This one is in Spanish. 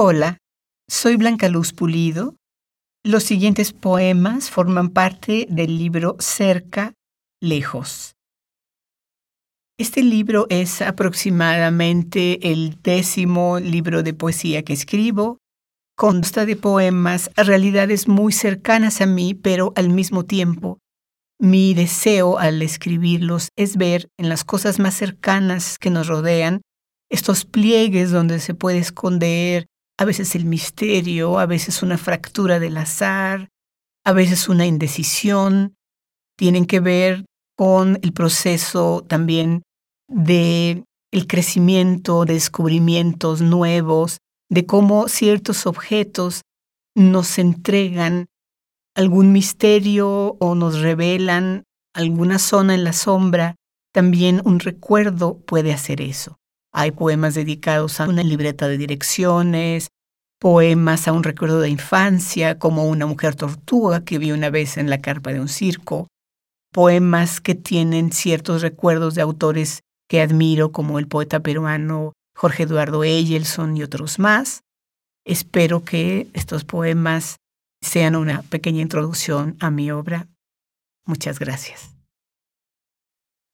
Hola, soy Blanca Luz Pulido. Los siguientes poemas forman parte del libro Cerca, Lejos. Este libro es aproximadamente el décimo libro de poesía que escribo. Consta de poemas a realidades muy cercanas a mí, pero al mismo tiempo mi deseo al escribirlos es ver en las cosas más cercanas que nos rodean estos pliegues donde se puede esconder a veces el misterio, a veces una fractura del azar, a veces una indecisión, tienen que ver con el proceso también de el crecimiento, de descubrimientos nuevos, de cómo ciertos objetos nos entregan algún misterio o nos revelan alguna zona en la sombra, también un recuerdo puede hacer eso. Hay poemas dedicados a una libreta de direcciones, poemas a un recuerdo de infancia, como una mujer tortuga que vi una vez en la carpa de un circo, poemas que tienen ciertos recuerdos de autores que admiro, como el poeta peruano Jorge Eduardo Eyelson y otros más. Espero que estos poemas sean una pequeña introducción a mi obra. Muchas gracias.